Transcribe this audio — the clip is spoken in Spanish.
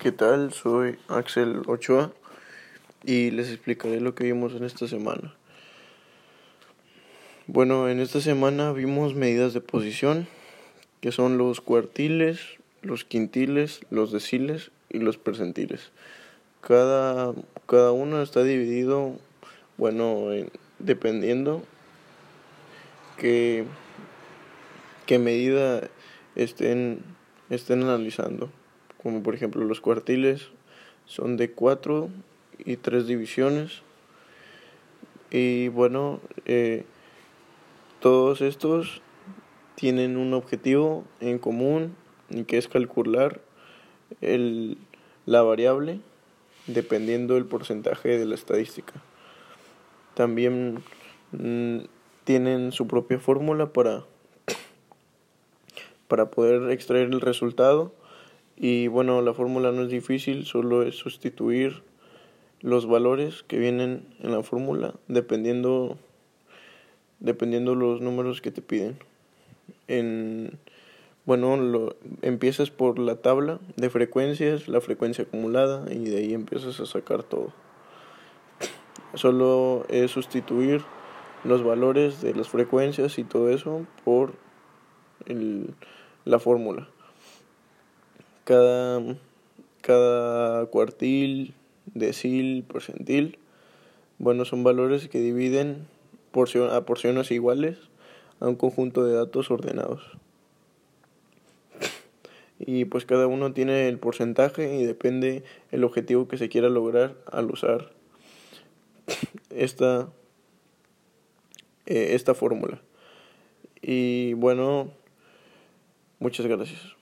¿Qué tal? Soy Axel Ochoa y les explicaré lo que vimos en esta semana. Bueno, en esta semana vimos medidas de posición, que son los cuartiles, los quintiles, los deciles y los percentiles. Cada, cada uno está dividido, bueno, dependiendo qué, qué medida estén, estén analizando como por ejemplo los cuartiles son de cuatro y tres divisiones. Y bueno eh, todos estos tienen un objetivo en común que es calcular el, la variable dependiendo del porcentaje de la estadística. También mm, tienen su propia fórmula para para poder extraer el resultado y bueno, la fórmula no es difícil, solo es sustituir los valores que vienen en la fórmula dependiendo dependiendo los números que te piden. En bueno, lo, empiezas por la tabla de frecuencias, la frecuencia acumulada y de ahí empiezas a sacar todo. Solo es sustituir los valores de las frecuencias y todo eso por el, la fórmula cada, cada cuartil, decil, porcentil, bueno, son valores que dividen a porciones iguales a un conjunto de datos ordenados. Y pues cada uno tiene el porcentaje y depende el objetivo que se quiera lograr al usar esta, eh, esta fórmula. Y bueno, muchas gracias.